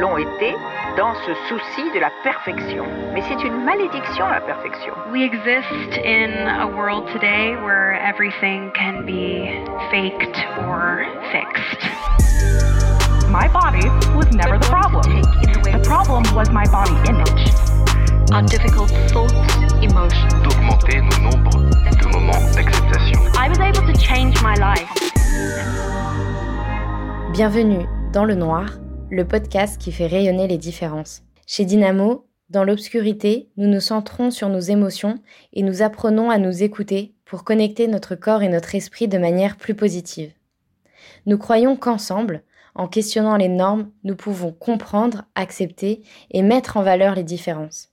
l'ont été dans ce souci de la perfection. Mais c'est une malédiction la perfection. We exist in a world today where everything can be faked or fixed. My body was never the problem. The problem was my body image. Our difficult thoughts, emotions. D'augmenter nos nombres de moments d'acceptation. I was able to change my life. Bienvenue dans le noir, le podcast qui fait rayonner les différences. Chez Dynamo, dans l'obscurité, nous nous centrons sur nos émotions et nous apprenons à nous écouter pour connecter notre corps et notre esprit de manière plus positive. Nous croyons qu'ensemble, en questionnant les normes, nous pouvons comprendre, accepter et mettre en valeur les différences.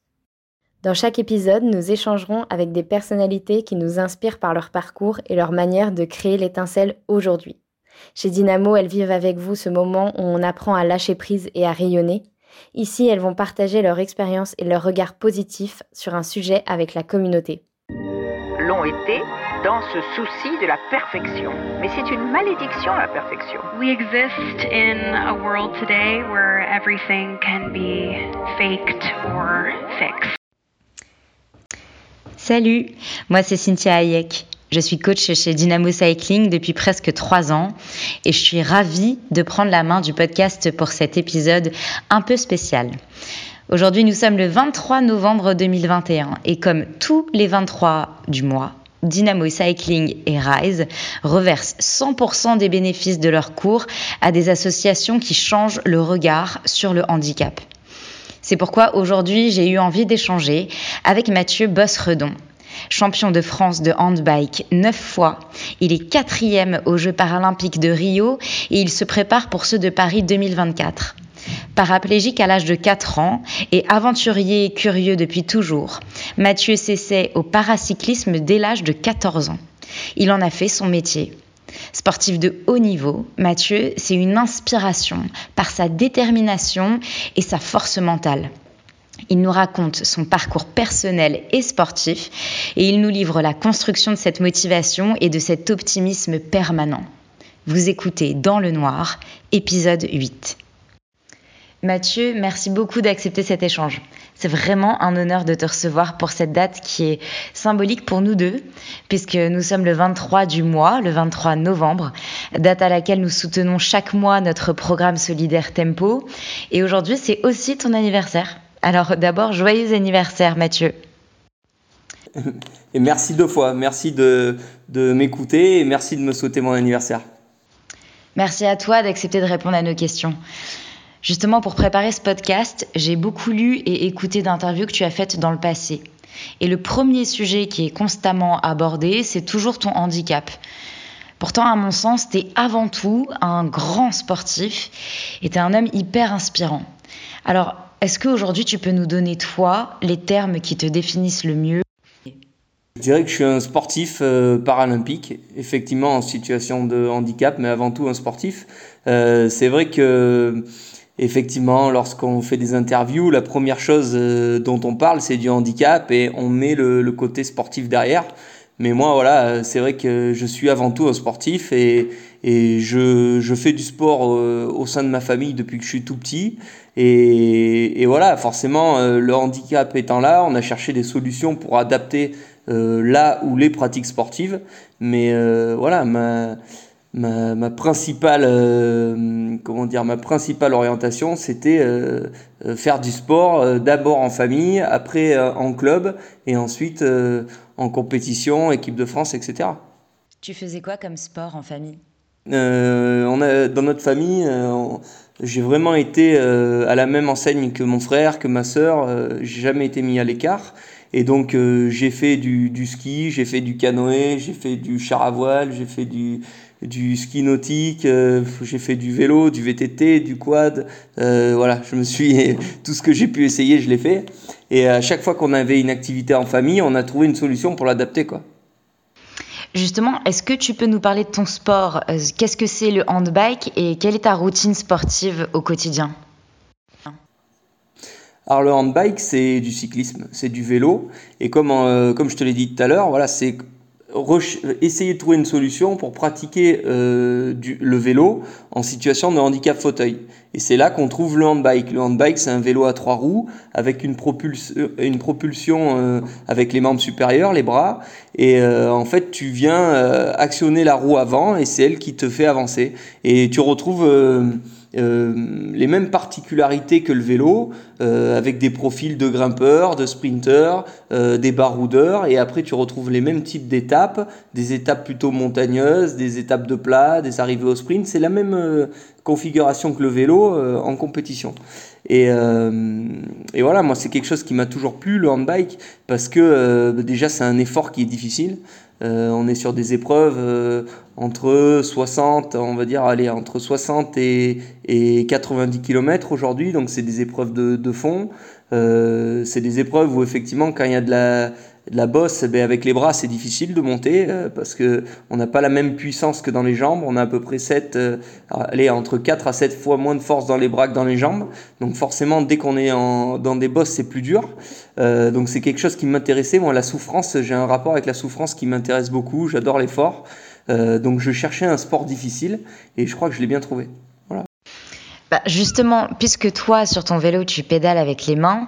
Dans chaque épisode, nous échangerons avec des personnalités qui nous inspirent par leur parcours et leur manière de créer l'étincelle aujourd'hui. Chez Dynamo, elles vivent avec vous ce moment où on apprend à lâcher prise et à rayonner. Ici, elles vont partager leur expérience et leur regard positif sur un sujet avec la communauté. L'ont été dans ce souci de la perfection. Mais c'est une malédiction la perfection. We exist in a world today where everything can be faked or fixed. Salut, moi c'est Cynthia Hayek. Je suis coach chez Dynamo Cycling depuis presque trois ans et je suis ravie de prendre la main du podcast pour cet épisode un peu spécial. Aujourd'hui, nous sommes le 23 novembre 2021 et comme tous les 23 du mois, Dynamo Cycling et Rise reversent 100% des bénéfices de leurs cours à des associations qui changent le regard sur le handicap. C'est pourquoi aujourd'hui j'ai eu envie d'échanger avec Mathieu Bossredon. Champion de France de handbike neuf fois, il est quatrième aux Jeux paralympiques de Rio et il se prépare pour ceux de Paris 2024. Paraplégique à l'âge de 4 ans et aventurier curieux depuis toujours, Mathieu s'essaie au paracyclisme dès l'âge de 14 ans. Il en a fait son métier. Sportif de haut niveau, Mathieu, c'est une inspiration par sa détermination et sa force mentale. Il nous raconte son parcours personnel et sportif et il nous livre la construction de cette motivation et de cet optimisme permanent. Vous écoutez Dans le Noir, épisode 8. Mathieu, merci beaucoup d'accepter cet échange. C'est vraiment un honneur de te recevoir pour cette date qui est symbolique pour nous deux, puisque nous sommes le 23 du mois, le 23 novembre, date à laquelle nous soutenons chaque mois notre programme solidaire Tempo. Et aujourd'hui, c'est aussi ton anniversaire. Alors d'abord, joyeux anniversaire Mathieu. Et merci deux fois. Merci de, de m'écouter et merci de me souhaiter mon anniversaire. Merci à toi d'accepter de répondre à nos questions. Justement, pour préparer ce podcast, j'ai beaucoup lu et écouté d'interviews que tu as faites dans le passé. Et le premier sujet qui est constamment abordé, c'est toujours ton handicap. Pourtant, à mon sens, tu es avant tout un grand sportif et tu es un homme hyper inspirant. Alors, est-ce qu'aujourd'hui, tu peux nous donner, toi, les termes qui te définissent le mieux? Je dirais que je suis un sportif euh, paralympique, effectivement en situation de handicap, mais avant tout un sportif. Euh, c'est vrai que effectivement, lorsqu'on fait des interviews, la première chose euh, dont on parle, c'est du handicap et on met le, le, côté sportif derrière. Mais moi, voilà, c'est vrai que je suis avant tout un sportif et, et je, je fais du sport euh, au sein de ma famille depuis que je suis tout petit. Et, et voilà, forcément, euh, le handicap étant là, on a cherché des solutions pour adapter euh, là où les pratiques sportives. Mais voilà, ma, ma, ma principale comment dire ma principale orientation c'était faire du sport d'abord en famille après en club et ensuite en compétition équipe de France etc tu faisais quoi comme sport en famille? On a dans notre famille j'ai vraiment été à la même enseigne que mon frère que ma sœur j'ai jamais été mis à l'écart et donc j'ai fait du, du ski j'ai fait du canoë j'ai fait du char à voile j'ai fait du du ski nautique, euh, j'ai fait du vélo, du VTT, du quad. Euh, voilà, je me suis tout ce que j'ai pu essayer, je l'ai fait. Et à chaque fois qu'on avait une activité en famille, on a trouvé une solution pour l'adapter, quoi. Justement, est-ce que tu peux nous parler de ton sport? Qu'est-ce que c'est le handbike et quelle est ta routine sportive au quotidien? Alors le handbike, c'est du cyclisme, c'est du vélo, et comme, euh, comme je te l'ai dit tout à l'heure, voilà, c'est essayer de trouver une solution pour pratiquer euh, du, le vélo en situation de handicap fauteuil. Et c'est là qu'on trouve le handbike. Le handbike, c'est un vélo à trois roues avec une, propulsion, une propulsion euh, avec les membres supérieurs, les bras. Et euh, en fait, tu viens actionner la roue avant et c'est elle qui te fait avancer. Et tu retrouves euh, les mêmes particularités que le vélo, euh, avec des profils de grimpeurs, de sprinteurs, euh, des baroudeurs, et après tu retrouves les mêmes types d'étapes, des étapes plutôt montagneuses, des étapes de plat, des arrivées au sprint, c'est la même configuration que le vélo en compétition. Et, et, voilà, moi c'est quelque chose qui m'a toujours plu, le handbike, parce que déjà c'est un effort qui est difficile. Euh, on est sur des épreuves euh, entre 60, on va dire, allez, entre 60 et, 90 km aujourd'hui, donc c'est des épreuves de, fond. Euh, c'est des épreuves où effectivement, quand il y a de la, la bosse, eh ben, avec les bras, c'est difficile de monter parce que on n'a pas la même puissance que dans les jambes. On a à peu près 7, allez, entre 4 à 7 fois moins de force dans les bras que dans les jambes. Donc forcément, dès qu'on est en, dans des bosses, c'est plus dur. Euh, donc c'est quelque chose qui m'intéressait. Moi, la souffrance, j'ai un rapport avec la souffrance qui m'intéresse beaucoup. J'adore l'effort. Euh, donc je cherchais un sport difficile et je crois que je l'ai bien trouvé. Bah justement, puisque toi, sur ton vélo, tu pédales avec les mains,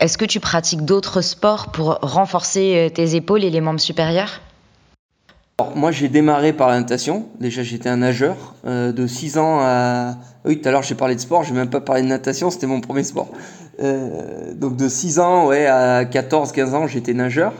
est-ce que tu pratiques d'autres sports pour renforcer euh, tes épaules et les membres supérieurs? Alors, Moi, j'ai démarré par la natation. Déjà, j'étais un nageur de 6 ans à... Oui, tout à l'heure, j'ai parlé de sport, j'ai même pas parlé de natation, c'était mon premier sport. Euh, donc de 6 ans ouais, à 14-15 ans, j'étais nageur.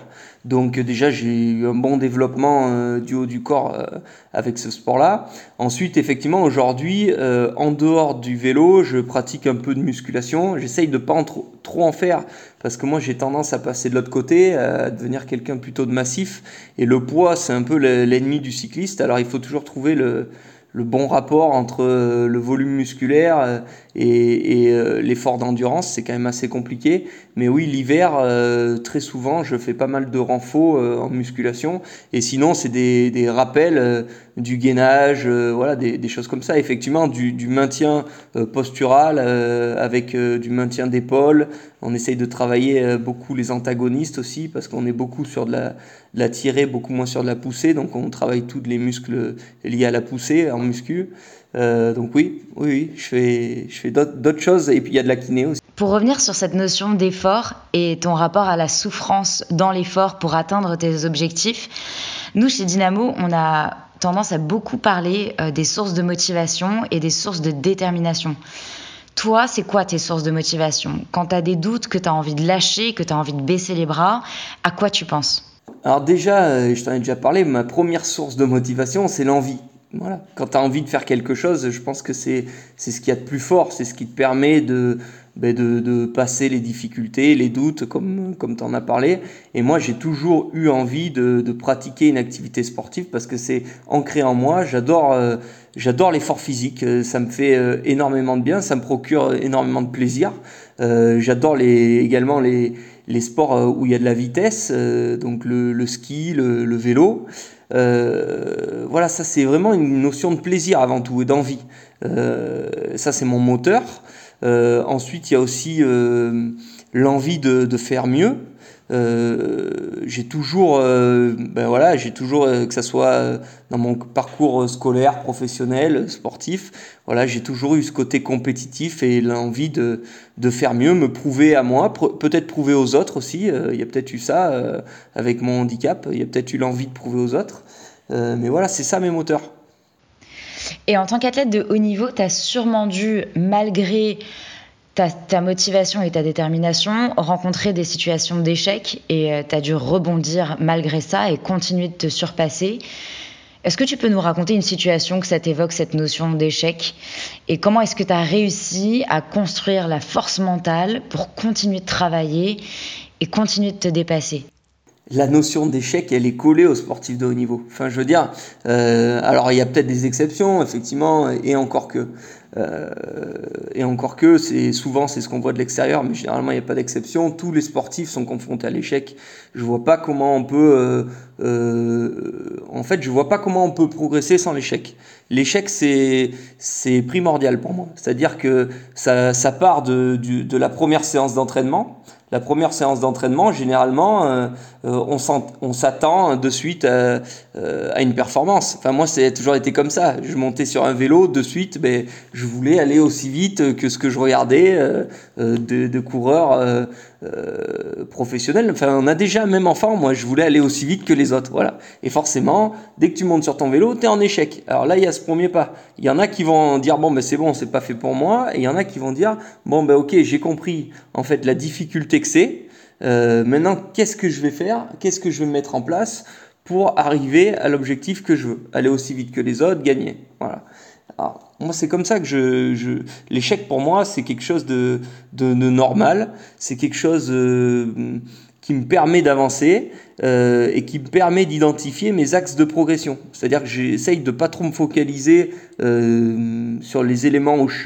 Donc déjà, j'ai eu un bon développement euh, du haut du corps euh, avec ce sport-là. Ensuite, effectivement, aujourd'hui, en dehors du vélo, je pratique un peu de musculation. J'essaye de pas trop, trop en faire parce que moi, j'ai tendance à passer de l'autre côté, à devenir quelqu'un plutôt de massif. Et le poids, c'est un peu l'ennemi du cycliste. Alors, il faut toujours trouver le le bon rapport entre euh, le volume musculaire euh, et, euh, l'effort d'endurance, c'est quand même assez compliqué. Mais oui, l'hiver, très souvent, je fais pas mal de renfaux en musculation. Et sinon, c'est des, rappels du gainage, voilà, des, choses comme ça. Effectivement, du, maintien postural avec du maintien d'épaule. On essaye de travailler beaucoup les antagonistes aussi, parce qu'on est beaucoup sur de la, la tirée, beaucoup moins sur de la poussée. Donc on travaille tous les muscles liés à la poussée en muscu. Euh, donc oui, oui, oui, je fais, je fais d'autres choses et puis il y a de la kiné aussi. Pour revenir sur cette notion d'effort et ton rapport à la souffrance dans l'effort pour atteindre tes objectifs, nous chez Dynamo, on a tendance à beaucoup parler euh, des sources de motivation et des sources de détermination. Toi, c'est quoi tes sources de motivation? Quand tu as des doutes, que tu as envie de lâcher, que tu as envie de baisser les bras, à quoi tu penses? Alors déjà, euh, je t'en ai déjà parlé, ma première source de motivation, c'est l'envie. Voilà. Quand tu as envie de faire quelque chose, je pense que c'est ce qu'il y a de plus fort, c'est ce qui te permet de, ben de, de, passer les difficultés, les doutes, comme, comme tu en as parlé. Et moi, j'ai toujours eu envie de, de, pratiquer une activité sportive parce que c'est ancré en moi. J'adore euh, l'effort physique, euh, ça me fait énormément de bien, ça me procure énormément de plaisir. J'adore les, également les, les sports euh, où il y a de la vitesse, euh, donc le, ski, le, vélo. Euh, voilà, ça c'est vraiment une notion de plaisir avant tout et d'envie. ça c'est mon moteur. Ensuite, il y a aussi l'envie de, faire mieux. Euh, j'ai toujours, euh, ben voilà, j'ai toujours, euh, que ça soit dans mon parcours scolaire, professionnel, sportif, voilà, j'ai toujours eu ce côté compétitif et l'envie de, de faire mieux, me prouver à moi, peut-être prouver aux autres aussi. Il y a peut-être eu ça avec mon handicap, il y a peut-être eu l'envie de prouver aux autres. mais voilà, c'est ça mes moteurs. Et en tant qu'athlète de haut niveau, tu as sûrement dû, malgré ta, motivation et ta détermination, rencontrer des situations d'échec et euh, tu as dû rebondir malgré ça et continuer de te surpasser. Est-ce que tu peux nous raconter une situation que ça t'évoque, cette notion d'échec? Et comment est-ce que tu as réussi à construire la force mentale pour continuer de travailler et continuer de te dépasser? La notion d'échec, elle est collée aux sportifs de haut niveau. Enfin, je veux dire, euh, alors il y a peut-être des exceptions, effectivement, et encore que. Euh, et encore que, c'est souvent c'est ce qu'on voit de l'extérieur, mais généralement il n'y a pas d'exception. Tous les sportifs sont confrontés à l'échec. Je vois pas comment on peut, euh, euh, en fait, je vois pas comment on peut progresser sans l'échec. L'échec c'est c'est primordial pour moi. C'est-à-dire que ça, ça part de, du, de la première séance d'entraînement la première séance d'entraînement, généralement, euh, euh, on s'attend de suite à, euh, à, une performance. Enfin, moi, c'est toujours été comme ça. Je montais sur un vélo, de suite, ben, je voulais aller aussi vite que ce que je regardais de, de, coureurs euh, professionnel. Enfin, on a déjà, même enfant, moi, je voulais aller aussi vite que les autres. Voilà. Et forcément, dès que tu montes sur ton vélo, tu es en échec. Alors là, il y a ce premier pas. Il y en a qui vont dire, bon, ben c'est bon, c'est pas fait pour moi. Et il y en a qui vont dire, bon, ben ok, j'ai compris, en fait, la difficulté que c'est. Euh, maintenant, qu'est-ce que je vais faire? Qu'est-ce que je vais mettre en place pour arriver à l'objectif que je veux? Aller aussi vite que les autres, gagner. Voilà. Moi, c'est comme ça que je, l'échec pour moi, c'est quelque chose de, normal, c'est quelque chose euh, qui me permet d'avancer euh, et qui me permet d'identifier mes axes de progression. C'est-à-dire que j'essaye de pas trop me focaliser euh, sur les éléments où je,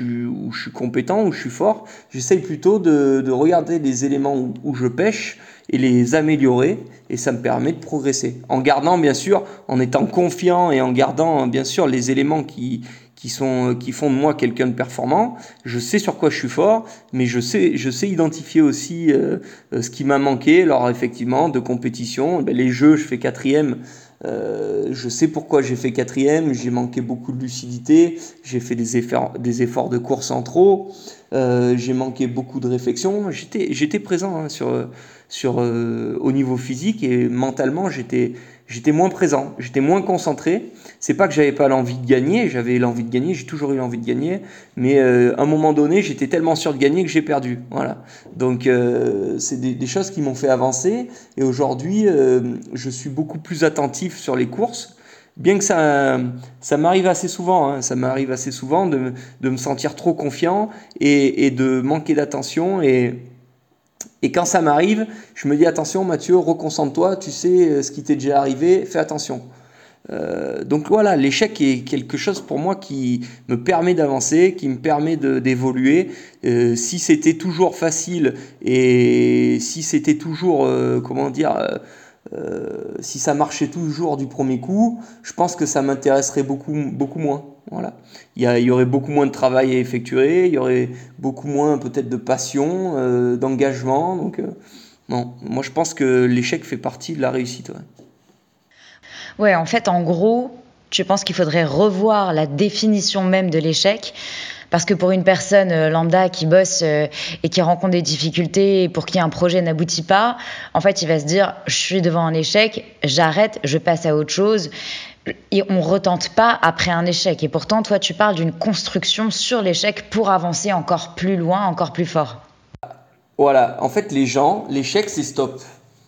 suis, compétent, où je suis fort. J'essaye plutôt de, de regarder les éléments où je pêche et les améliorer et ça me permet de progresser en gardant bien sûr en étant confiant et en gardant bien sûr les éléments qui qui, sont, euh, qui font de moi quelqu'un de performant. Je sais sur quoi je suis fort, mais je sais, je sais identifier aussi euh, euh, ce qui m'a manqué. Alors effectivement, de compétition, ben, les jeux, je fais quatrième. Euh, je sais pourquoi j'ai fait quatrième. J'ai manqué beaucoup de lucidité. J'ai fait des efforts, des efforts de course en trop. Euh, j'ai manqué beaucoup de réflexion. J'étais présent hein, sur, sur, euh, au niveau physique et mentalement, j'étais, j'étais moins présent, j'étais moins concentré. C'est pas que j'avais pas l'envie de gagner, j'avais l'envie de gagner, j'ai toujours eu l'envie de gagner, mais euh, à un moment donné, j'étais tellement sûr de gagner que j'ai perdu. Voilà. Donc euh, c'est des, des, choses qui m'ont fait avancer et aujourd'hui, euh, je suis beaucoup plus attentif sur les courses. Bien que ça, ça m'arrive assez souvent, hein, ça m'arrive assez souvent de, de, me sentir trop confiant et, et de manquer d'attention et, et quand ça m'arrive, je me dis attention Mathieu, reconcentre-toi, tu sais euh, ce qui t'est déjà arrivé, fais attention. Euh, donc voilà, l'échec est quelque chose pour moi qui me permet d'avancer, qui me permet d'évoluer. Euh, si c'était toujours facile et si c'était toujours, comment dire, si ça marchait toujours du premier coup, je pense que ça m'intéresserait beaucoup, beaucoup moins. Voilà. Il y, aurait beaucoup moins de travail à effectuer, il y aurait beaucoup moins peut-être de passion, euh, d'engagement. Donc, euh, non, moi je pense que l'échec fait partie de la réussite. Ouais. ouais, en fait, en gros, je pense qu'il faudrait revoir la définition même de l'échec. Parce que pour une personne lambda qui bosse et qui rencontre des difficultés, pour qui un projet n'aboutit pas, en fait, il va se dire, je suis devant un échec, j'arrête, je passe à autre chose et on retente pas après un échec. Et pourtant, toi, tu parles d'une construction sur l'échec pour avancer encore plus loin, encore plus fort. Voilà, en fait, les gens, l'échec, c'est stop.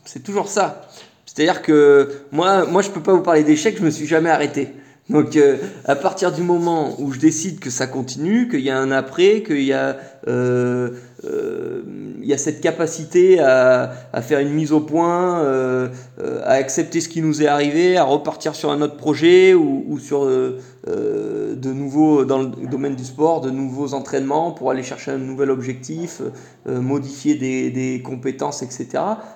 C'est toujours ça. C'est-à-dire que moi, moi, je peux pas vous parler d'échec, je me suis jamais arrêté. Donc, euh, à partir du moment où je décide que ça continue, qu'il y a un après, qu'il y a euh, euh, il y a cette capacité à, à, faire une mise au point, euh, à accepter ce qui nous est arrivé, à repartir sur un autre projet ou, ou sur euh, de nouveaux, dans le domaine du sport, de nouveaux entraînements pour aller chercher un nouvel objectif, modifier des, des, compétences, etc.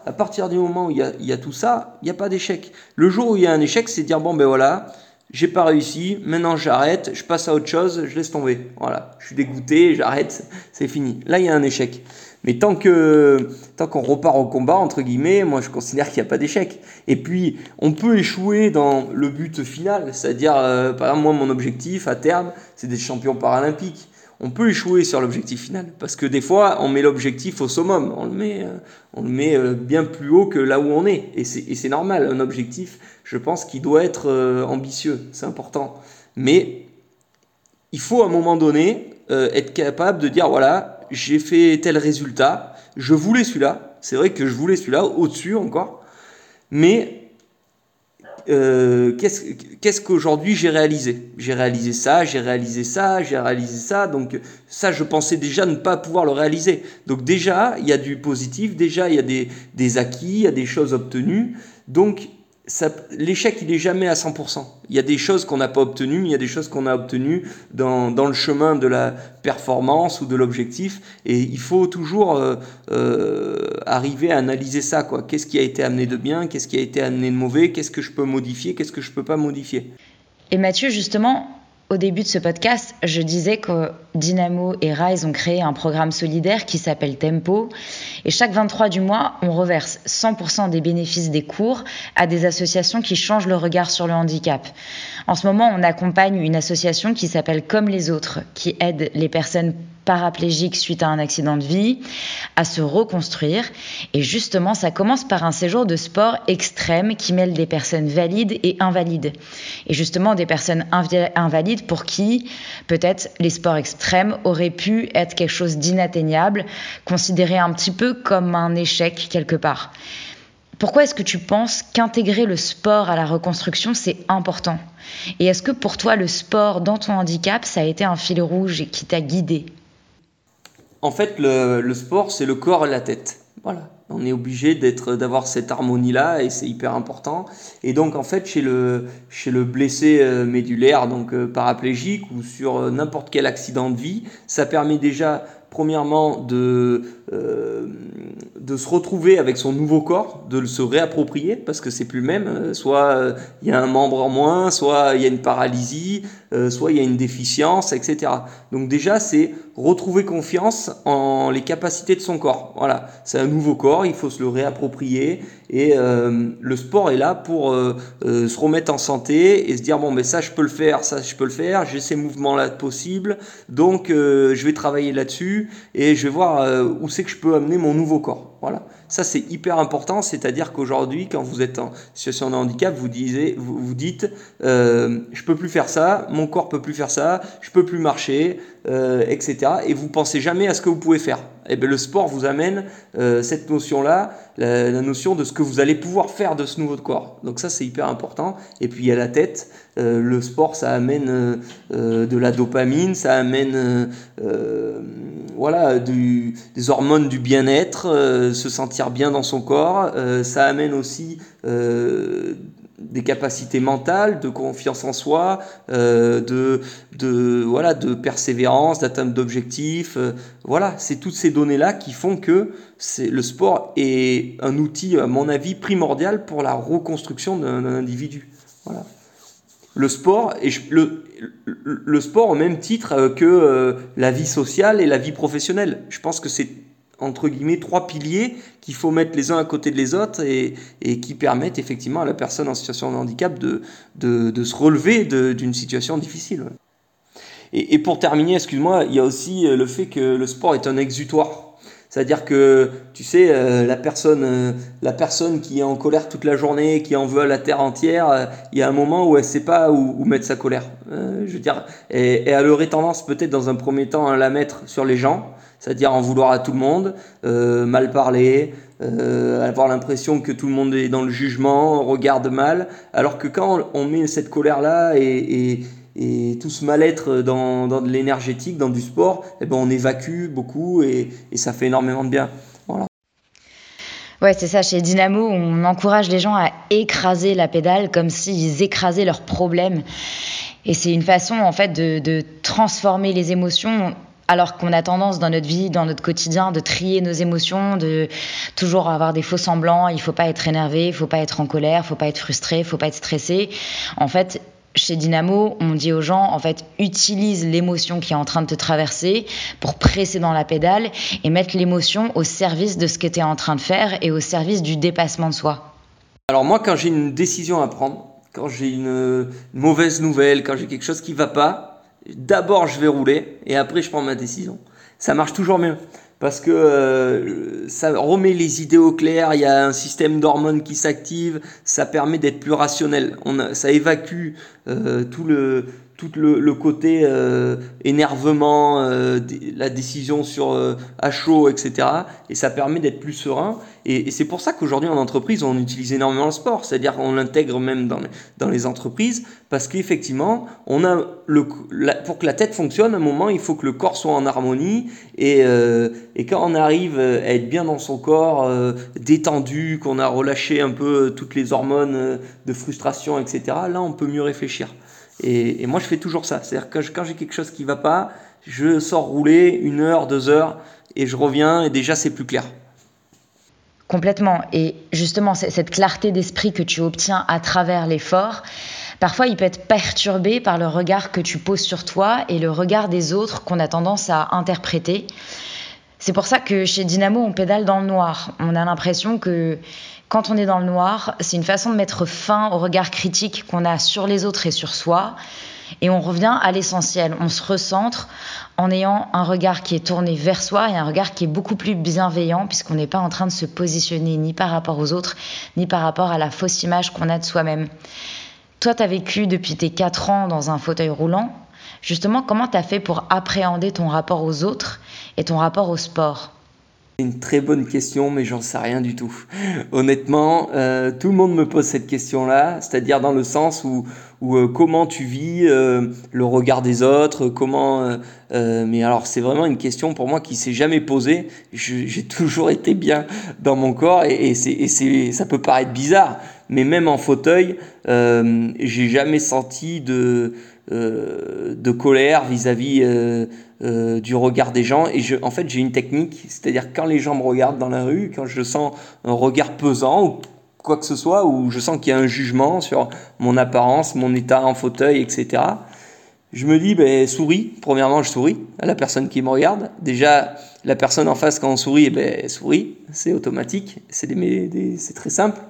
À partir du moment où il y a, il y a tout ça, il n'y a pas d'échec. Le jour où il y a un échec, c'est dire bon ben voilà, j'ai pas réussi, maintenant j'arrête, je passe à autre chose, je laisse tomber. Voilà, je suis dégoûté, j'arrête, c'est fini. Là, il y a un échec. Mais tant que tant qu'on repart au combat entre guillemets, moi je considère qu'il n'y a pas d'échec. Et puis on peut échouer dans le but final, c'est-à-dire euh, par exemple moi mon objectif à terme, c'est d'être champion paralympique. On peut échouer sur l'objectif final parce que des fois on met l'objectif au summum, on le met euh, on le met euh, bien plus haut que là où on est. Et c'est normal, un objectif, je pense qu'il doit être euh, ambitieux, c'est important. Mais il faut à un moment donné être capable de dire voilà, j'ai fait tel résultat, je voulais celui-là, c'est vrai que je voulais celui-là, au-dessus encore, mais euh, qu'est-ce qu'aujourd'hui j'ai réalisé? J'ai réalisé ça, j'ai réalisé ça, j'ai réalisé ça, donc ça je pensais déjà ne pas pouvoir le réaliser. Donc déjà, il y a du positif, déjà il y a des, des acquis, il y a des choses obtenues, donc l'échec, il est jamais à 100%. Il y a des choses qu'on n'a pas obtenues, il y a des choses qu'on a obtenues dans, dans, le chemin de la performance ou de l'objectif. Et il faut toujours euh, euh, arriver à analyser ça. Qu'est-ce qui a été amené de bien, qu'est-ce qui a été amené de mauvais, qu'est-ce que je peux modifier, qu'est-ce que je ne peux pas modifier. Et Mathieu, justement, au début de ce podcast, je disais que Dynamo et Rise ont créé un programme solidaire qui s'appelle Tempo. Et chaque 23 du mois, on reverse 100% des bénéfices des cours à des associations qui changent le regard sur le handicap. En ce moment, on accompagne une association qui s'appelle Comme les autres, qui aide les personnes paraplégiques suite à un accident de vie à se reconstruire. Et justement, ça commence par un séjour de sport extrême qui mêle des personnes valides et invalides. Et justement, des personnes invalides pour qui peut-être les sports extrêmes auraient pu être quelque chose d'inatteignable, considéré un petit peu comme un échec quelque part. Pourquoi est-ce que tu penses qu'intégrer le sport à la reconstruction, c'est important? Et est-ce que pour toi, le sport dans ton handicap, ça a été un fil rouge qui t'a guidé? En fait, le, le sport, c'est le corps et la tête. Voilà. On est obligé d'être, d'avoir cette harmonie-là et c'est hyper important. Et donc, en fait, chez le, chez le blessé euh, médulaire, donc euh, paraplégique ou sur euh, n'importe quel accident de vie, ça permet déjà premièrement de, de se retrouver avec son nouveau corps, de se réapproprier parce que c'est plus le même. Soit il y a un membre en moins, soit il y a une paralysie, soit il y a une déficience, etc. Donc déjà c'est retrouver confiance en les capacités de son corps. Voilà, c'est un nouveau corps, il faut se le réapproprier et le sport est là pour se remettre en santé et se dire bon mais ça je peux le faire, ça je peux le faire, j'ai ces mouvements là possibles, donc je vais travailler là-dessus et je vais voir euh, où c'est que je peux amener mon nouveau corps. Voilà. Ça, c'est hyper important. C'est-à-dire qu'aujourd'hui, quand vous êtes en situation de handicap, vous, vous, dites euh, Je peux plus faire ça, mon corps peut plus faire ça, je peux plus marcher, euh, etc. Et vous pensez jamais à ce que vous pouvez faire. Et eh bien, le sport vous amène euh, cette notion-là, la, notion de ce que vous allez pouvoir faire de ce nouveau corps. Donc, ça, c'est hyper important. Et puis, il y a la tête. Euh, le sport, ça amène de la dopamine, ça amène voilà, des hormones du bien-être, se sentir bien dans son corps. Euh, ça amène aussi euh, des capacités mentales, de confiance en soi, euh, de, de, voilà, de persévérance, d'atteinte d'objectifs. voilà, c'est toutes ces données-là qui font que le sport est un outil, à mon avis, primordial pour la reconstruction d'un individu. Voilà. Le sport, et le, le, sport au même titre que la vie sociale et la vie professionnelle. Je pense que c'est entre guillemets trois piliers qu'il faut mettre les uns à côté de les autres et, qui permettent effectivement à la personne en situation de handicap de, de, de se relever d'une situation difficile. Et, pour terminer, excuse-moi, il y a aussi euh, le fait que le sport est un exutoire. C'est-à-dire que, tu sais, euh, la, personne, euh, la personne qui est en colère toute la journée, qui en veut à la terre entière, il y a un moment où elle ne sait pas où, mettre sa colère. je veux dire, et elle aurait tendance peut-être dans un premier temps à la mettre sur les gens, c'est-à-dire en vouloir à tout le monde, euh, mal parler, euh, avoir l'impression que tout le monde est dans le jugement, regarde mal, alors que quand on met cette colère-là et, et, tout ce mal-être dans, dans, de l'énergétique, dans du sport, eh ben on évacue beaucoup et, et ça fait énormément de bien. Voilà. Ouais, c'est ça. Chez Dynamo, on encourage les gens à écraser la pédale comme s'ils écrasaient leurs problèmes. Et c'est une façon, en fait, de transformer les émotions alors qu'on a tendance dans notre vie, dans notre quotidien, de trier nos émotions, de toujours avoir des faux semblants. Il faut pas être énervé, il faut pas être en colère, il faut pas être frustré, il faut pas être stressé. En fait, chez Dynamo, on dit aux gens, en fait, utilise l'émotion qui est en train de te traverser pour presser dans la pédale et mettre l'émotion au service de ce que tu es en train de faire et au service du dépassement de soi. Alors moi, quand j'ai une décision à prendre, quand j'ai une mauvaise nouvelle, quand j'ai quelque chose qui va pas, d'abord je vais rouler et après je prends ma décision. Ça marche toujours mieux parce que euh, ça remet les idées au clair, il y a un système d'hormones qui s'active, ça permet d'être plus rationnel. On ça évacue euh, tout le tout le, côté euh, énervement, euh, la décision sur euh, à chaud, etc. Et ça permet d'être plus serein. Et, c'est pour ça qu'aujourd'hui en entreprise, on utilise énormément le sport. C'est-à-dire qu'on l'intègre même dans les, entreprises parce qu'effectivement, pour que la tête fonctionne, à un moment, il faut que le corps soit en harmonie. Et, et quand on arrive à être bien dans son corps, détendu, qu'on a relâché un peu toutes les hormones de frustration, etc., là, on peut mieux réfléchir. Et, moi, je fais toujours ça. C'est-à-dire que quand j'ai quelque chose qui va pas, je sors rouler une heure, deux heures, et je reviens, et déjà, c'est plus clair. Complètement. Et justement, cette clarté d'esprit que tu obtiens à travers l'effort, parfois, il peut être perturbé par le regard que tu poses sur toi et le regard des autres qu'on a tendance à interpréter. C'est pour ça que chez Dynamo, on pédale dans le noir. On a l'impression que quand on est dans le noir, c'est une façon de mettre fin au regard critique qu'on a sur les autres et sur soi. Et on revient à l'essentiel. On se recentre en ayant un regard qui est tourné vers soi et un regard qui est beaucoup plus bienveillant puisqu'on n'est pas en train de se positionner ni par rapport aux autres, ni par rapport à la fausse image qu'on a de soi-même. Toi, tu as vécu depuis tes 4 ans dans un fauteuil roulant. Justement, comment tu as fait pour appréhender ton rapport aux autres et ton rapport au sport? Une très bonne question, mais j'en sais rien du tout. Honnêtement, euh, tout le monde me pose cette question-là, c'est-à-dire dans le sens où, euh, comment tu vis euh, le regard des autres, comment. mais alors, c'est vraiment une question pour moi qui s'est jamais posée. J'ai toujours été bien dans mon corps et, c'est, ça peut paraître bizarre, mais même en fauteuil, j'ai jamais senti de de colère vis-à-vis euh, du regard des gens. Et je, en fait, j'ai une technique, c'est-à-dire quand les gens me regardent dans la rue, quand je sens un regard pesant ou quoi que ce soit, ou je sens qu'il y a un jugement sur mon apparence, mon état en fauteuil, etc. Je me dis, ben, souris. Premièrement, je souris à la personne qui me regarde. Déjà, la personne en face, quand on sourit, eh ben, sourit. C'est automatique. C'est des, c'est très simple.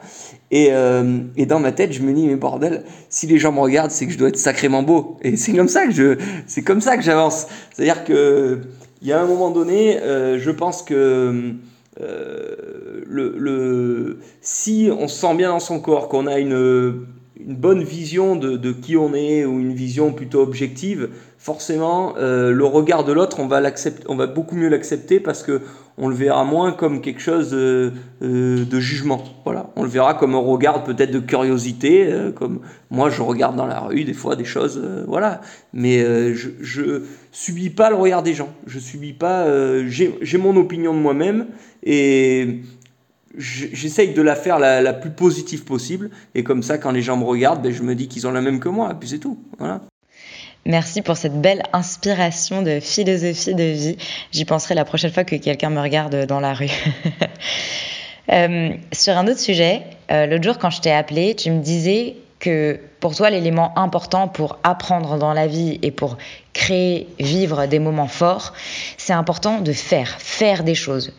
Et, euh, et, dans ma tête, je me dis, mais bordel, si les gens me regardent, c'est que je dois être sacrément beau. Et c'est comme ça que je, c'est comme ça que j'avance. C'est-à-dire que, il y a un moment donné, euh, je pense que euh, le, le, si on se sent bien dans son corps, qu'on a une, une bonne vision de, de, qui on est ou une vision plutôt objective, forcément, euh, le regard de l'autre, on va on va beaucoup mieux l'accepter parce que on le verra moins comme quelque chose de, euh, jugement. Voilà, on le verra comme un regard peut-être de curiosité, euh, comme moi je regarde dans la rue des fois des choses, voilà. Mais je, je subis pas le regard des gens. Je subis pas. j'ai mon opinion de moi-même et j'essaye de la faire la, plus positive possible. Et comme ça, quand les gens me regardent, ben, je me dis qu'ils ont la même que moi. Et puis c'est tout. Voilà. Merci pour cette belle inspiration de philosophie de vie. J'y penserai la prochaine fois que quelqu'un me regarde dans la rue. euh, sur un autre sujet, euh, l'autre jour quand je t'ai appelé, tu me disais que pour toi, l'élément important pour apprendre dans la vie et pour créer, vivre des moments forts, c'est important de faire, faire des choses.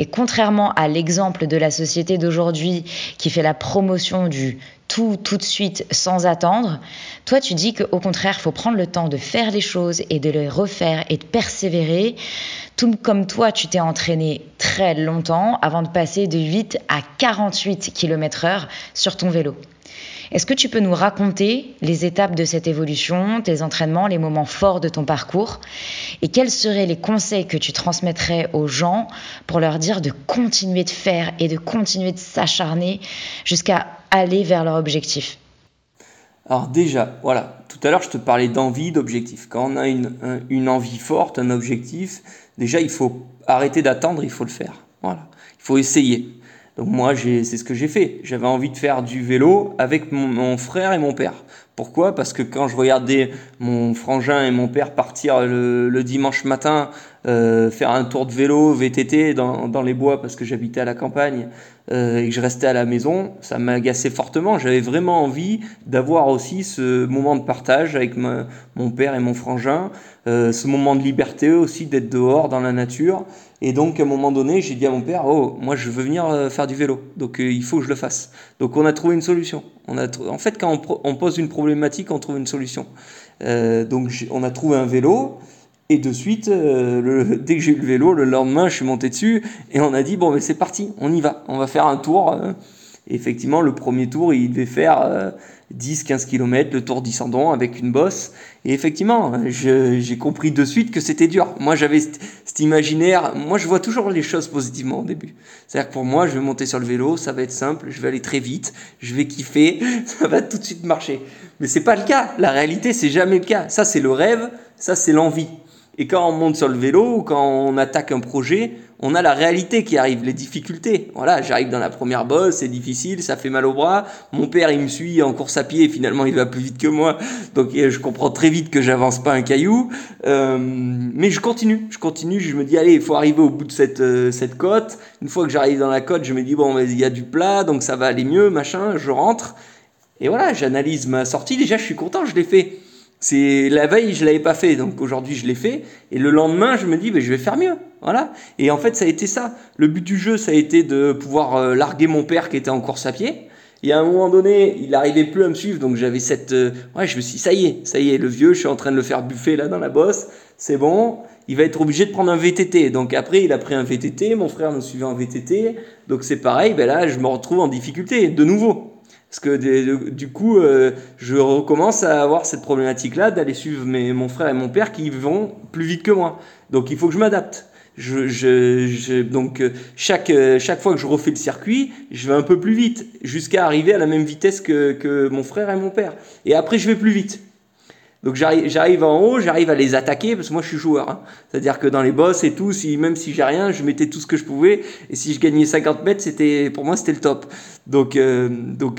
Et contrairement à l'exemple de la société d'aujourd'hui qui fait la promotion du tout tout de suite sans attendre, toi tu dis qu'au contraire, il faut prendre le temps de faire les choses et de les refaire et de persévérer. Tout comme toi, tu t'es entraîné très longtemps avant de passer de 8 à 48 km heure sur ton vélo. Est-ce que tu peux nous raconter les étapes de cette évolution, tes entraînements, les moments forts de ton parcours et quels seraient les conseils que tu transmettrais aux gens pour leur dire de continuer de faire et de continuer de s'acharner jusqu'à aller vers leur objectif? Alors déjà, voilà, tout à l'heure je te parlais d'envie, d'objectif. Quand on a une, une envie forte, un objectif, déjà il faut arrêter d'attendre, il faut le faire. Voilà, il faut essayer. Donc moi, c'est ce que j'ai fait. J'avais envie de faire du vélo avec mon, frère et mon père. Pourquoi? Parce que quand je regardais mon frangin et mon père partir le, dimanche matin euh, faire un tour de vélo VTT dans, dans les bois parce que j'habitais à la campagne euh, et que je restais à la maison, ça m'agaçait fortement. J'avais vraiment envie d'avoir aussi ce moment de partage avec mon père et mon frangin, euh, ce moment de liberté aussi d'être dehors dans la nature. Et donc, à un moment donné, j'ai dit à mon père, oh, moi, je veux venir euh, faire du vélo. Donc, euh, il faut que je le fasse. Donc, on a trouvé une solution. On a en fait, quand on, pose une problématique, on trouve une solution. Euh, donc, on a trouvé un vélo. Et de suite, dès que j'ai eu le vélo, le lendemain, je suis monté dessus. Et on a dit, bon, mais c'est parti, on y va. On va faire un tour. effectivement, le premier tour, il devait faire 10-15 km, le Tour d'Isandon avec une bosse. Et effectivement, j'ai compris de suite que c'était dur. Moi, j'avais cet imaginaire. Moi, je vois toujours les choses positivement au début. C'est-à-dire que pour moi, je vais monter sur le vélo, ça va être simple, je vais aller très vite, je vais kiffer, ça va tout de suite marcher. Mais c'est pas le cas. La réalité, c'est jamais le cas. Ça, c'est le rêve, ça, c'est l'envie. Et quand on monte sur le vélo ou quand on attaque un projet, on a la réalité qui arrive, les difficultés. Voilà, j'arrive dans la première bosse, c'est difficile, ça fait mal au bras. Mon père, il me suit en course à pied, finalement, il va plus vite que moi. Donc, euh, je comprends très vite que j'avance pas un caillou. Euh, mais je continue, je continue, je me dis, allez, il faut arriver au bout de cette, euh, cette côte. Une fois que j'arrive dans la côte, je me dis, bon, il y a du plat, donc ça va aller mieux, machin, je rentre. Et voilà, j'analyse ma sortie. Déjà, je suis content, je l'ai fait. C'est la veille, je l'avais pas fait, donc aujourd'hui je l'ai fait. Et le lendemain, je me dis, ben, je vais faire mieux, voilà. Et en fait, ça a été ça. Le but du jeu, ça a été de pouvoir euh, larguer mon père qui était en course à pied. Et à un moment donné, il n'arrivait plus à me suivre, donc j'avais cette, euh, ouais, je me suis, dit, ça y est, ça y est, le vieux, je suis en train de le faire buffer là dans la bosse. C'est bon. Il va être obligé de prendre un VTT. Donc après, il a pris un VTT. Mon frère me suivait en VTT. Donc c'est pareil. Ben là, je me retrouve en difficulté de nouveau. Parce que du coup, euh, je recommence à avoir cette problématique-là d'aller suivre mon frère et mon père qui vont plus vite que moi. Donc il faut que je m'adapte. Je, je, je, donc euh, chaque, euh, chaque fois que je refais le circuit, je vais un peu plus vite, jusqu'à arriver à la même vitesse que, que mon frère et mon père. Et après, je vais plus vite. Donc j'arrive en haut, j'arrive à les attaquer parce que moi je suis joueur. Hein. C'est-à-dire que dans les boss et tout, même si j'ai rien, je mettais tout ce que je pouvais. Et si je gagnais 50 mètres, c'était pour moi c'était le top. Donc, euh,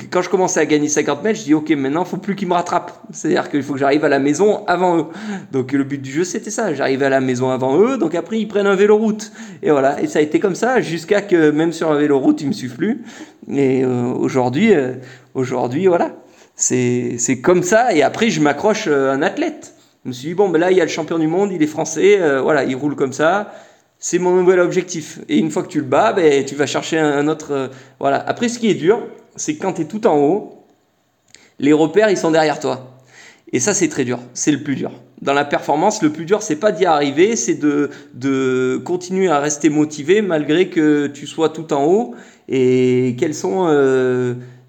quand je commençais à gagner 50 mètres, je dis ok maintenant faut plus qu'ils me rattrapent. C'est-à-dire qu'il faut que j'arrive à la maison avant eux. Donc le but du jeu c'était ça. J'arrive à la maison avant eux. Donc après ils prennent un vélo route. Et voilà. Et ça a été comme ça jusqu'à que même sur un vélo route ils me suivent plus. Et euh, aujourd'hui, euh, aujourd'hui voilà. C'est comme ça. Et après, je m'accroche euh, un athlète. Je me suis dit, bon, ben là, il y a le champion du monde, il est français, euh, voilà, il roule comme ça. C'est mon nouvel objectif. Et une fois que tu le bats, ben, tu vas chercher un, autre. Euh, voilà. Après, ce qui est dur, c'est quand tu es tout en haut, les repères, ils sont derrière toi. Et ça, c'est très dur. C'est le plus dur. Dans la performance, le plus dur, c'est pas d'y arriver, c'est de, de continuer à rester motivé malgré que tu sois tout en haut. Et quels sont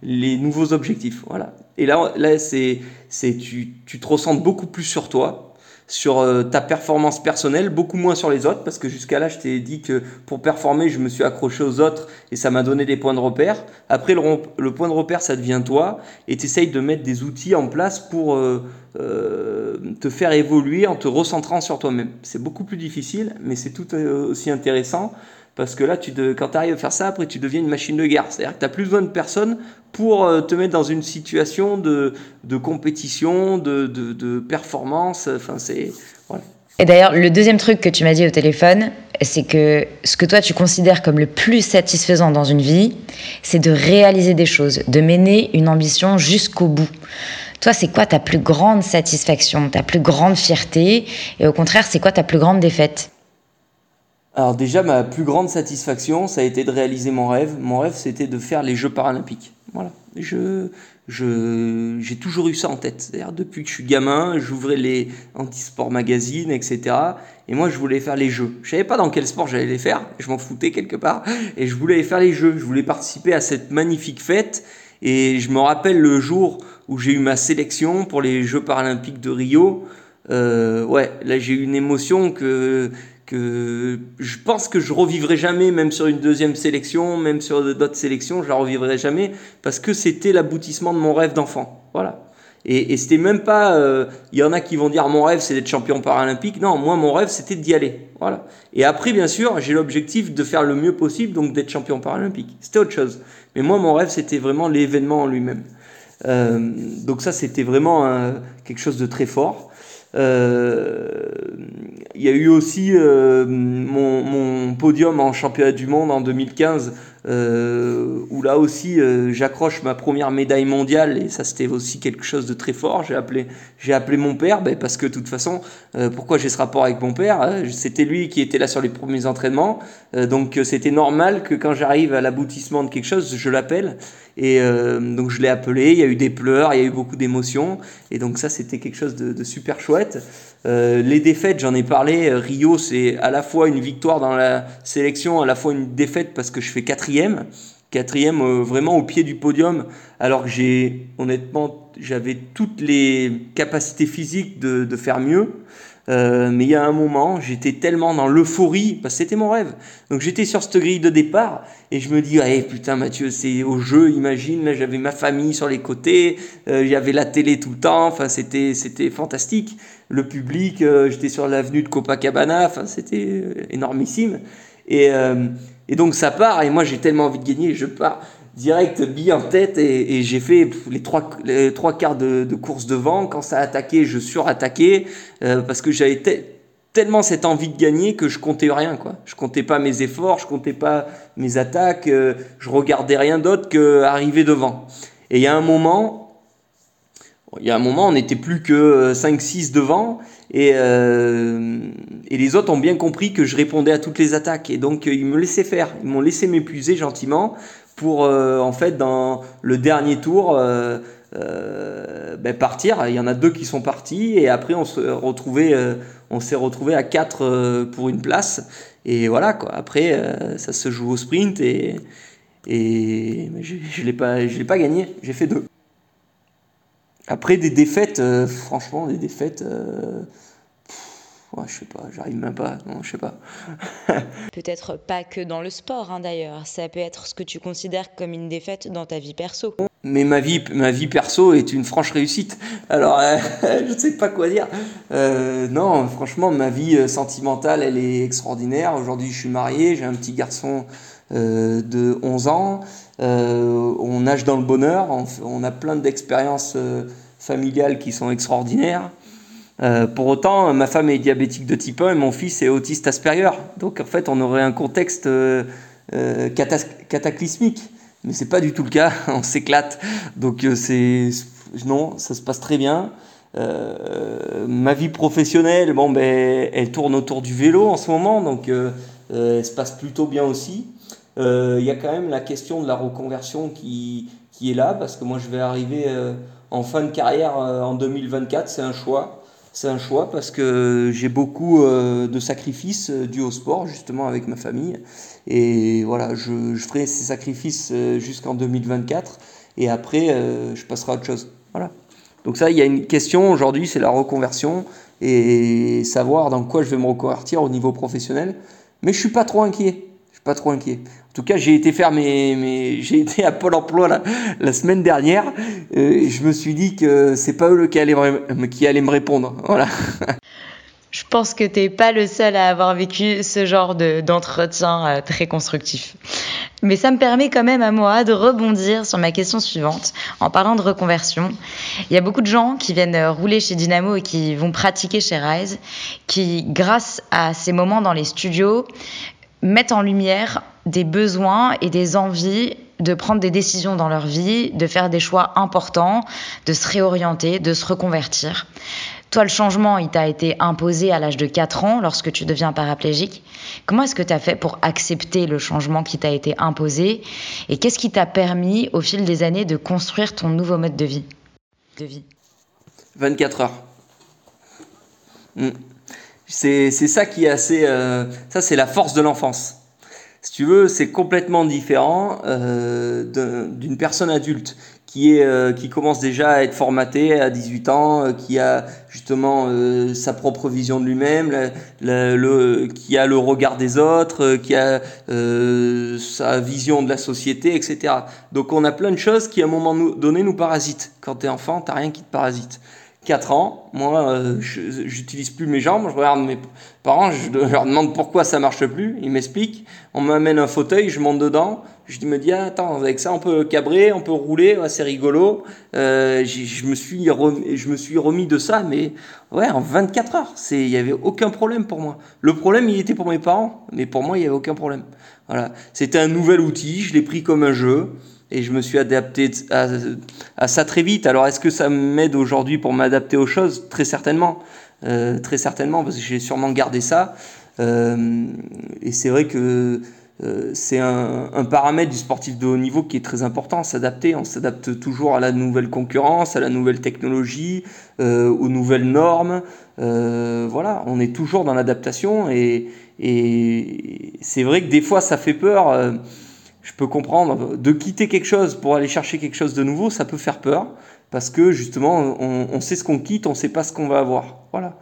les nouveaux objectifs? Voilà. Et là, là c'est, c'est tu, tu te ressens beaucoup plus sur toi, sur euh, ta performance personnelle, beaucoup moins sur les autres, parce que jusqu'à là, je t'ai dit que pour performer, je me suis accroché aux autres et ça m'a donné des points de repère. Après, le, le point de repère, ça devient toi, et tu essayes de mettre des outils en place pour euh, euh, te faire évoluer en te recentrant sur toi-même. C'est beaucoup plus difficile, mais c'est tout aussi intéressant parce que là, quand tu arrives à faire ça, après, tu deviens une machine de guerre. C'est-à-dire que tu n'as plus besoin de personne pour euh, te mettre dans une situation de, compétition, de, de, performance. Enfin. Voilà. Et d'ailleurs, le deuxième truc que tu m'as dit au téléphone, c'est que ce que toi tu considères comme le plus satisfaisant dans une vie, c'est de réaliser des choses, de mener une ambition jusqu'au bout. Toi, c'est quoi ta plus grande satisfaction, ta plus grande fierté? Et au contraire, c'est quoi ta plus grande défaite? Alors déjà, ma plus grande satisfaction, ça a été de réaliser mon rêve. Mon rêve, c'était de faire les Jeux paralympiques. Voilà. Je, je, j'ai toujours eu ça en tête. C'est-à-dire, depuis que je suis gamin, j'ouvrais les anti-sport magazines, etc. Et moi, je voulais faire les Jeux. Je savais pas dans quel sport j'allais les faire. Je m'en foutais quelque part. Et je voulais faire les Jeux. Je voulais participer à cette magnifique fête. Et je me rappelle le jour où j'ai eu ma sélection pour les Jeux paralympiques de Rio. Euh, ouais, là j'ai eu une émotion que que je pense que je revivrai jamais, même sur une deuxième sélection, même sur d'autres sélections, je la revivrai jamais parce que c'était l'aboutissement de mon rêve d'enfant. Voilà. Et, et c'était même pas. Euh, il y en a qui vont dire mon rêve c'est d'être champion paralympique. Non, moi mon rêve c'était d'y aller. Voilà. Et après bien sûr j'ai l'objectif de faire le mieux possible, donc d'être champion paralympique. C'était autre chose. Mais moi mon rêve c'était vraiment l'événement en lui-même. Euh, donc ça c'était vraiment quelque chose de très fort. Euh, il y a eu aussi euh, mon, mon, podium en championnat du monde en 2015, euh, où là aussi j'accroche ma première médaille mondiale, et ça c'était aussi quelque chose de très fort. J'ai appelé, j'ai appelé mon père, ben, parce que de toute façon, pourquoi j'ai ce rapport avec mon père C'était lui qui était là sur les premiers entraînements, donc c'était normal que quand j'arrive à l'aboutissement de quelque chose, je l'appelle. Et euh, donc je l'ai appelé, il y a eu des pleurs, il y a eu beaucoup d'émotions. Et donc ça, c'était quelque chose de, de super chouette. Euh, les défaites, j'en ai parlé. Rio, c'est à la fois une victoire dans la sélection, à la fois une défaite parce que je fais quatrième. quatrième euh, vraiment au pied du podium, alors que j'ai honnêtement j'avais toutes les capacités physiques de, de faire mieux. Euh, mais il y a un moment, j'étais tellement dans l'euphorie, parce que c'était mon rêve. Donc j'étais sur cette grille de départ et je me dis, hey, putain Mathieu, c'est au jeu, imagine, là j'avais ma famille sur les côtés, euh, avait la télé tout le temps, enfin c'était c'était fantastique. Le public, euh, j'étais sur l'avenue de Copacabana, enfin c'était euh, énormissime. Et, et donc ça part et moi j'ai tellement envie de gagner, je pars direct bille en tête et, j'ai fait les trois, les trois quarts de, course devant. Quand ça a attaqué, je surattaquais euh, parce que j'avais te tellement cette envie de gagner que je comptais rien quoi. Je comptais pas mes efforts, je comptais pas mes attaques, euh, je regardais rien d'autre que arriver devant. Et il y a un moment, il y a un moment, on n'était plus que 5-6 devant et, euh, et les autres ont bien compris que je répondais à toutes les attaques et donc ils me laissaient faire, ils m'ont laissé m'épuiser gentiment pour euh, en fait dans le dernier tour euh, euh, ben, partir. Il y en a deux qui sont partis et après on se retrouvait, on s'est retrouvé à quatre pour une place et voilà quoi. Après ça se joue au sprint et et je, je l'ai pas, je l'ai pas gagné. J'ai fait deux. Après des défaites, franchement des défaites. Je sais pas, j'arrive même pas, non, je sais pas. Peut-être pas que dans le sport hein, d'ailleurs, ça peut être ce que tu considères comme une défaite dans ta vie perso. Mais ma vie, ma vie perso est une franche réussite. Alors, euh, je ne sais pas quoi dire. Euh, non, franchement, ma vie sentimentale, elle est extraordinaire. Aujourd'hui, je suis marié, j'ai un petit garçon euh, de 11 ans. Euh, on nage dans le bonheur, on, on a plein d'expériences familiales qui sont extraordinaires. Euh, pour autant, ma femme est diabétique de type 1 et mon fils est autiste Asperger. Donc en fait, on aurait un contexte euh, euh, cataclysmique. Mais c'est pas du tout le cas, on s'éclate. Donc c'est non, ça se passe très bien. ma vie professionnelle, bon ben, elle tourne autour du vélo en ce moment, donc elle se passe plutôt bien aussi. Il y a quand même la question de la reconversion qui, qui est là, parce que moi je vais arriver en fin de carrière en 2024, c'est un choix. C'est un choix parce que j'ai beaucoup euh, de sacrifices euh, dus au sport, justement avec ma famille. Et voilà, je, ferai ces sacrifices euh, jusqu'en 2024 et après, je passerai à autre chose. Voilà. Donc ça, il y a une question aujourd'hui, c'est la reconversion et savoir dans quoi je vais me reconvertir au niveau professionnel. Mais je suis pas trop inquiet. Pas trop inquiet. En tout cas, j'ai été faire mes, mes j'ai été à Pôle Emploi la, la semaine dernière. Euh, je me suis dit que c'est pas eux qui allaient, me, qui allaient me répondre. Voilà. Je pense que t'es pas le seul à avoir vécu ce genre de, d'entretien euh, très constructif. Mais ça me permet quand même à moi de rebondir sur ma question suivante en parlant de reconversion. Il y a beaucoup de gens qui viennent rouler chez Dynamo et qui vont pratiquer chez Rise, qui, grâce à ces moments dans les studios, mettent en lumière des besoins et des envies de prendre des décisions dans leur vie, de faire des choix importants, de se réorienter, de se reconvertir. Toi, le changement, il t'a été imposé à l'âge de 4 ans lorsque tu deviens paraplégique. Comment est-ce que tu as fait pour accepter le changement qui t'a été imposé Et qu'est-ce qui t'a permis, au fil des années, de construire ton nouveau mode de vie, de vie 24 heures. Mmh. C'est ça qui est assez... Euh, ça, c'est la force de l'enfance si tu veux, c'est complètement différent euh, d'une personne adulte qui, est, euh, qui commence déjà à être formatée à 18 ans, euh, qui a justement euh, sa propre vision de lui-même, le, qui a le regard des autres, euh, qui a euh, sa vision de la société, etc. Donc on a plein de choses qui à un moment donné nous parasitent. Quand tu es enfant, tu rien qui te parasite. 4 ans, moi, euh, j'utilise plus mes jambes, je regarde mes parents, je leur demande pourquoi ça marche plus, ils m'expliquent, on m'amène un fauteuil, je monte dedans, je me dis, ah, attends, avec ça, on peut cabrer, on peut rouler, ouais, c'est rigolo. Euh, je me suis remis, suis remis de ça, mais ouais, en 24 heures, c'est, il y avait aucun problème pour moi. Le problème, il était pour mes parents, mais pour moi, il y avait aucun problème. Voilà, c'était un nouvel outil, je l'ai pris comme un jeu et je me suis adapté à, à ça très vite. Alors est-ce que ça m'aide aujourd'hui pour m'adapter aux choses? Très certainement, euh, très certainement, parce que j'ai sûrement gardé ça. Euh, et c'est vrai que euh, c'est un, un, paramètre du sportif de haut niveau qui est très important, s'adapter. On s'adapte toujours à la nouvelle concurrence, à la nouvelle technologie, euh, aux nouvelles normes. Euh, voilà, on est toujours dans l'adaptation et, et c'est vrai que des fois ça fait peur je peux comprendre, de quitter quelque chose pour aller chercher quelque chose de nouveau, ça peut faire peur, parce que justement, on, sait ce qu'on quitte, on ne sait pas ce qu'on va avoir. Voilà.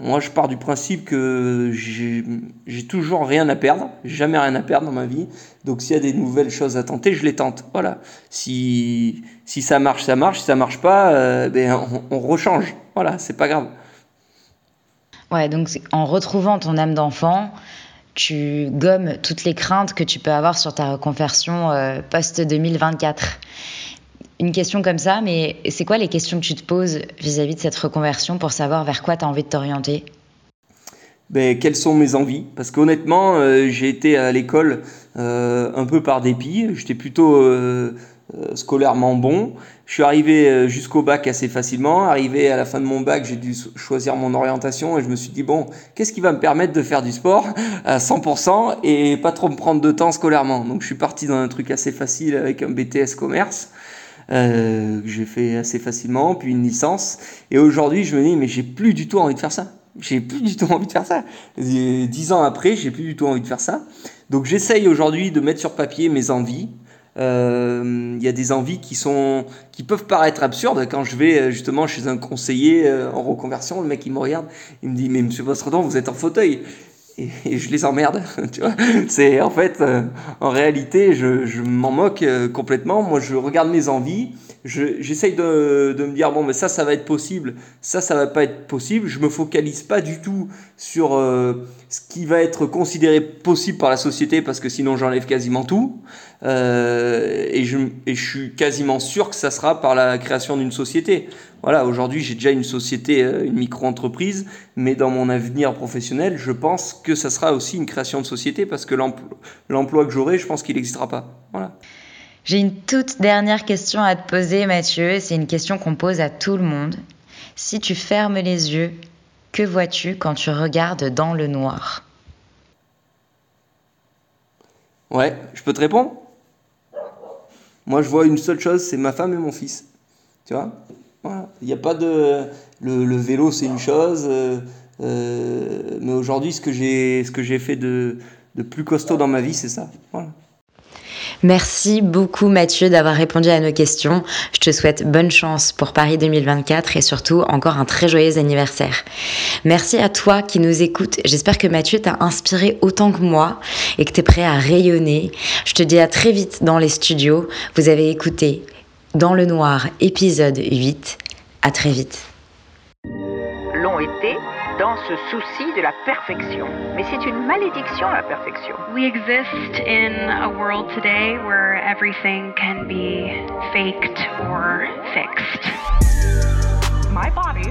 Moi, je pars du principe que j'ai toujours rien à perdre, jamais rien à perdre dans ma vie. Donc, s'il y a des nouvelles choses à tenter, je les tente. Voilà. Si, si ça marche, ça marche. Si ça marche pas, euh, ben, on, on, rechange. Voilà, c'est pas grave. Ouais, donc en retrouvant ton âme d'enfant, tu gommes toutes les craintes que tu peux avoir sur ta reconversion euh, post-2024. Une question comme ça, mais c'est quoi les questions que tu te poses vis-à-vis de cette reconversion pour savoir vers quoi tu as envie de t'orienter? Ben, quelles sont mes envies? Parce qu'honnêtement, euh, j'ai été à l'école euh, un peu par dépit. J'étais plutôt scolairement bon. Je suis arrivé euh, jusqu'au bac assez facilement. Arrivé à la fin de mon bac, j'ai dû choisir mon orientation et je me suis dit bon, qu'est-ce qui va me permettre de faire du sport à 100% et pas trop me prendre de temps scolairement? Donc je suis parti dans un truc assez facile avec un BTS commerce. Euh, que j'ai fait assez facilement, puis une licence. Et aujourd'hui, je me dis, mais j'ai plus du tout envie de faire ça. J'ai plus du tout envie de faire ça. Dix ans après, j'ai plus du tout envie de faire ça. Donc j'essaye aujourd'hui de mettre sur papier mes envies, il euh, y a des envies qui sont qui peuvent paraître absurdes. Quand je vais euh, justement chez un conseiller euh, en reconversion le mec il me regarde il me dit mais monsieur Vostredon vous êtes en fauteuil. Et, je les emmerde tu vois. C'est en fait en réalité je, je m'en moque complètement. Moi je regarde mes envies j'essaye de, de, me dire bon mais ça ça va être possible. Ça ça va pas être possible. Je me focalise pas du tout sur euh, ce qui va être considéré possible par la société parce que sinon j'enlève quasiment tout. Euh, et, je, et je suis quasiment sûr que ça sera par la création d'une société. Voilà aujourd'hui j'ai déjà une société euh, une micro-entreprise mais dans mon avenir professionnel je pense que ça sera aussi une création de société parce que l'emploi que j'aurai je pense qu'il n'existera pas. Voilà j'ai une toute dernière question à te poser, Mathieu. C'est une question qu'on pose à tout le monde. Si tu fermes les yeux, que vois-tu quand tu regardes dans le noir? Ouais, je peux te répondre? Moi, je vois une seule chose, c'est ma femme et mon fils. Tu vois? N'y a pas de... Le, vélo, c'est une chose. Euh, euh, mais aujourd'hui, ce que j'ai fait de, de plus costaud dans ma vie, c'est ça. Voilà. Merci beaucoup Mathieu d'avoir répondu à nos questions. Je te souhaite bonne chance pour Paris 2024 et surtout encore un très joyeux anniversaire. Merci à toi qui nous écoutes. J'espère que Mathieu t'a inspiré autant que moi et que tu es prêt à rayonner. Je te dis à très vite dans les studios. Vous avez écouté Dans le Noir épisode 8. À très vite. Long été dans ce souci de la perfection. Mais c'est une malédiction la perfection. We exist in a world today where everything can be faked or fixed. My body